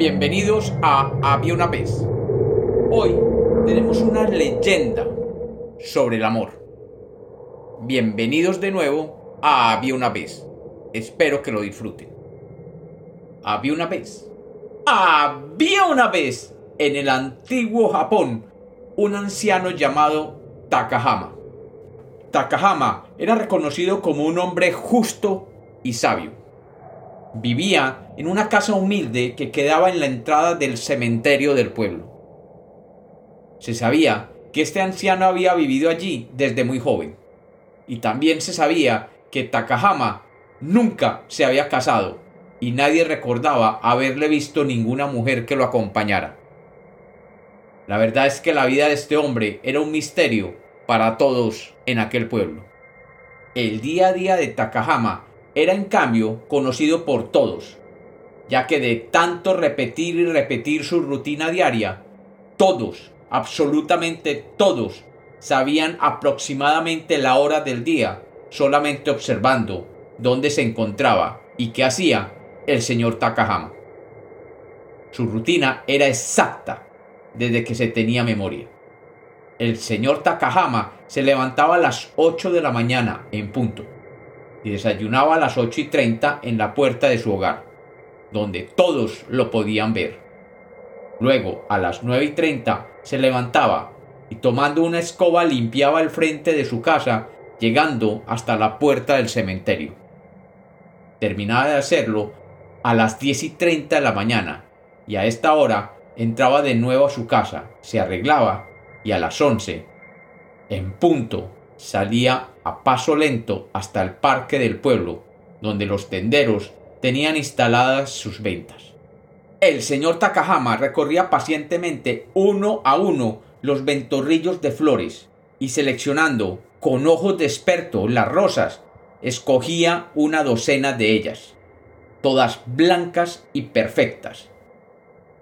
Bienvenidos a Había una vez. Hoy tenemos una leyenda sobre el amor. Bienvenidos de nuevo a Había una vez. Espero que lo disfruten. Había una vez. Había una vez en el antiguo Japón un anciano llamado Takahama. Takahama era reconocido como un hombre justo y sabio. Vivía en una casa humilde que quedaba en la entrada del cementerio del pueblo. Se sabía que este anciano había vivido allí desde muy joven. Y también se sabía que Takahama nunca se había casado y nadie recordaba haberle visto ninguna mujer que lo acompañara. La verdad es que la vida de este hombre era un misterio para todos en aquel pueblo. El día a día de Takahama era en cambio conocido por todos, ya que de tanto repetir y repetir su rutina diaria, todos, absolutamente todos, sabían aproximadamente la hora del día, solamente observando dónde se encontraba y qué hacía el señor Takahama. Su rutina era exacta desde que se tenía memoria. El señor Takahama se levantaba a las 8 de la mañana en punto y desayunaba a las 8 y 30 en la puerta de su hogar, donde todos lo podían ver. Luego, a las 9 y 30, se levantaba y tomando una escoba limpiaba el frente de su casa, llegando hasta la puerta del cementerio. Terminaba de hacerlo a las 10 y 30 de la mañana, y a esta hora entraba de nuevo a su casa, se arreglaba, y a las 11, en punto, salía a paso lento hasta el parque del pueblo, donde los tenderos tenían instaladas sus ventas. El señor Takahama recorría pacientemente uno a uno los ventorrillos de flores y seleccionando con ojos de experto las rosas, escogía una docena de ellas, todas blancas y perfectas.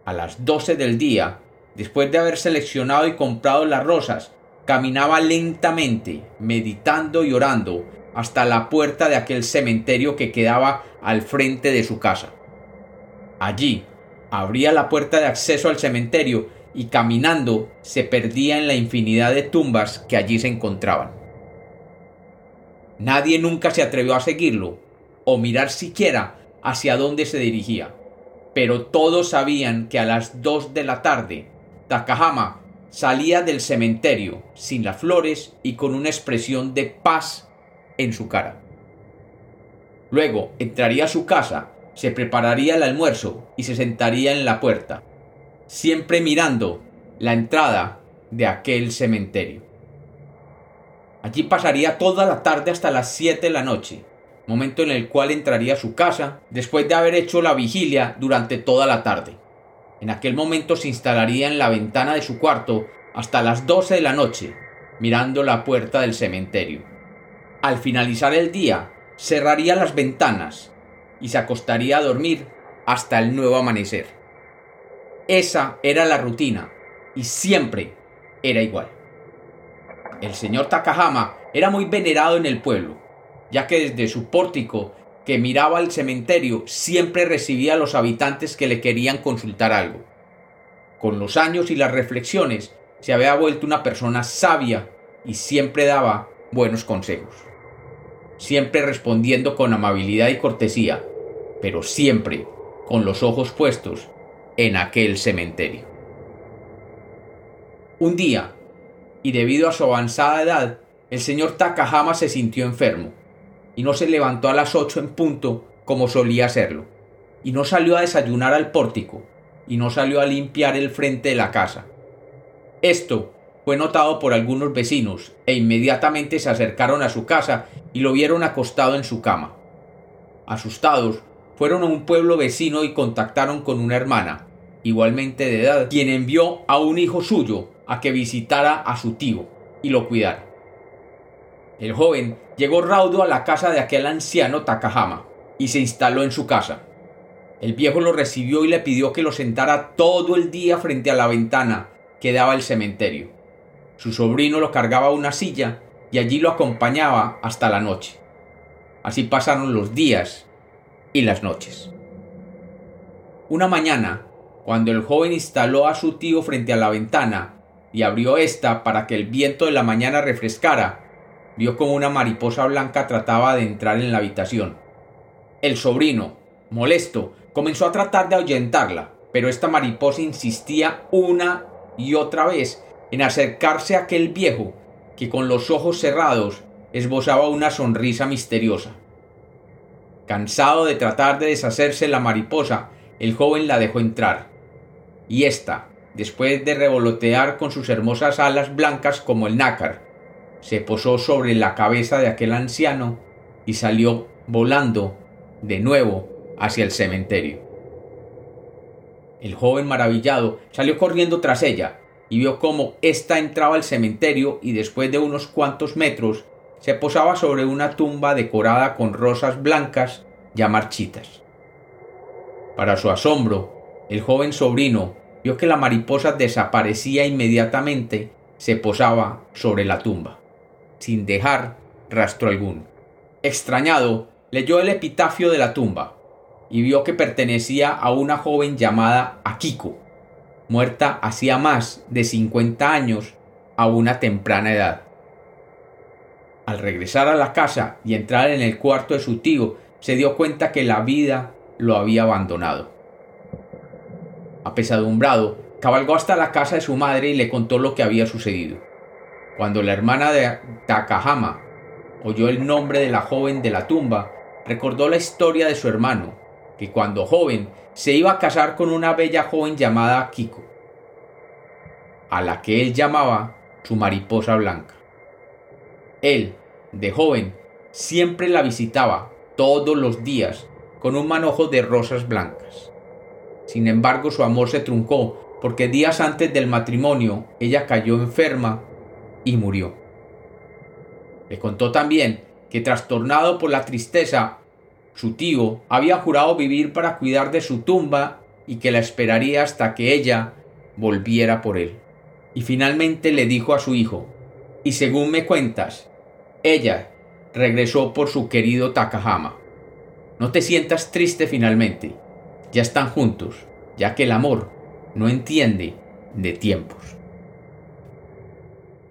A las doce del día, después de haber seleccionado y comprado las rosas, caminaba lentamente, meditando y orando, hasta la puerta de aquel cementerio que quedaba al frente de su casa. Allí, abría la puerta de acceso al cementerio y caminando se perdía en la infinidad de tumbas que allí se encontraban. Nadie nunca se atrevió a seguirlo o mirar siquiera hacia dónde se dirigía, pero todos sabían que a las dos de la tarde Takahama salía del cementerio sin las flores y con una expresión de paz en su cara. Luego entraría a su casa, se prepararía el almuerzo y se sentaría en la puerta, siempre mirando la entrada de aquel cementerio. Allí pasaría toda la tarde hasta las 7 de la noche, momento en el cual entraría a su casa después de haber hecho la vigilia durante toda la tarde. En aquel momento se instalaría en la ventana de su cuarto hasta las 12 de la noche, mirando la puerta del cementerio. Al finalizar el día, cerraría las ventanas y se acostaría a dormir hasta el nuevo amanecer. Esa era la rutina y siempre era igual. El señor Takahama era muy venerado en el pueblo, ya que desde su pórtico que miraba al cementerio siempre recibía a los habitantes que le querían consultar algo. Con los años y las reflexiones se había vuelto una persona sabia y siempre daba buenos consejos. Siempre respondiendo con amabilidad y cortesía, pero siempre con los ojos puestos en aquel cementerio. Un día, y debido a su avanzada edad, el señor Takahama se sintió enfermo, y no se levantó a las ocho en punto como solía hacerlo, y no salió a desayunar al pórtico, y no salió a limpiar el frente de la casa. Esto fue notado por algunos vecinos, e inmediatamente se acercaron a su casa y lo vieron acostado en su cama. Asustados, fueron a un pueblo vecino y contactaron con una hermana, igualmente de edad, quien envió a un hijo suyo a que visitara a su tío y lo cuidara. El joven llegó raudo a la casa de aquel anciano Takahama y se instaló en su casa. El viejo lo recibió y le pidió que lo sentara todo el día frente a la ventana que daba el cementerio. Su sobrino lo cargaba una silla y allí lo acompañaba hasta la noche. Así pasaron los días y las noches. Una mañana, Cuando el joven instaló a su tío frente a la ventana y abrió esta para que el viento de la mañana refrescara, vio como una mariposa blanca trataba de entrar en la habitación. El sobrino, molesto, comenzó a tratar de ahuyentarla, pero esta mariposa insistía una y otra vez en acercarse a aquel viejo que con los ojos cerrados esbozaba una sonrisa misteriosa. Cansado de tratar de deshacerse la mariposa, el joven la dejó entrar. Y ésta, después de revolotear con sus hermosas alas blancas como el nácar, se posó sobre la cabeza de aquel anciano y salió volando de nuevo hacia el cementerio. El joven maravillado salió corriendo tras ella y vio cómo ésta entraba al cementerio y después de unos cuantos metros se posaba sobre una tumba decorada con rosas blancas ya marchitas. Para su asombro, el joven sobrino vio que la mariposa desaparecía inmediatamente, se posaba sobre la tumba, sin dejar rastro alguno. Extrañado, leyó el epitafio de la tumba y vio que pertenecía a una joven llamada Akiko, muerta hacía más de 50 años a una temprana edad. Al regresar a la casa y entrar en el cuarto de su tío, se dio cuenta que la vida lo había abandonado. Apesadumbrado, cabalgó hasta la casa de su madre y le contó lo que había sucedido. Cuando la hermana de Takahama oyó el nombre de la joven de la tumba, recordó la historia de su hermano, que cuando joven se iba a casar con una bella joven llamada Kiko, a la que él llamaba su mariposa blanca. Él, de joven, siempre la visitaba todos los días con un manojo de rosas blancas. Sin embargo, su amor se truncó porque días antes del matrimonio ella cayó enferma y murió. Le contó también que trastornado por la tristeza su tío había jurado vivir para cuidar de su tumba y que la esperaría hasta que ella volviera por él. Y finalmente le dijo a su hijo, y según me cuentas, ella regresó por su querido Takahama. No te sientas triste finalmente, ya están juntos, ya que el amor no entiende de tiempos.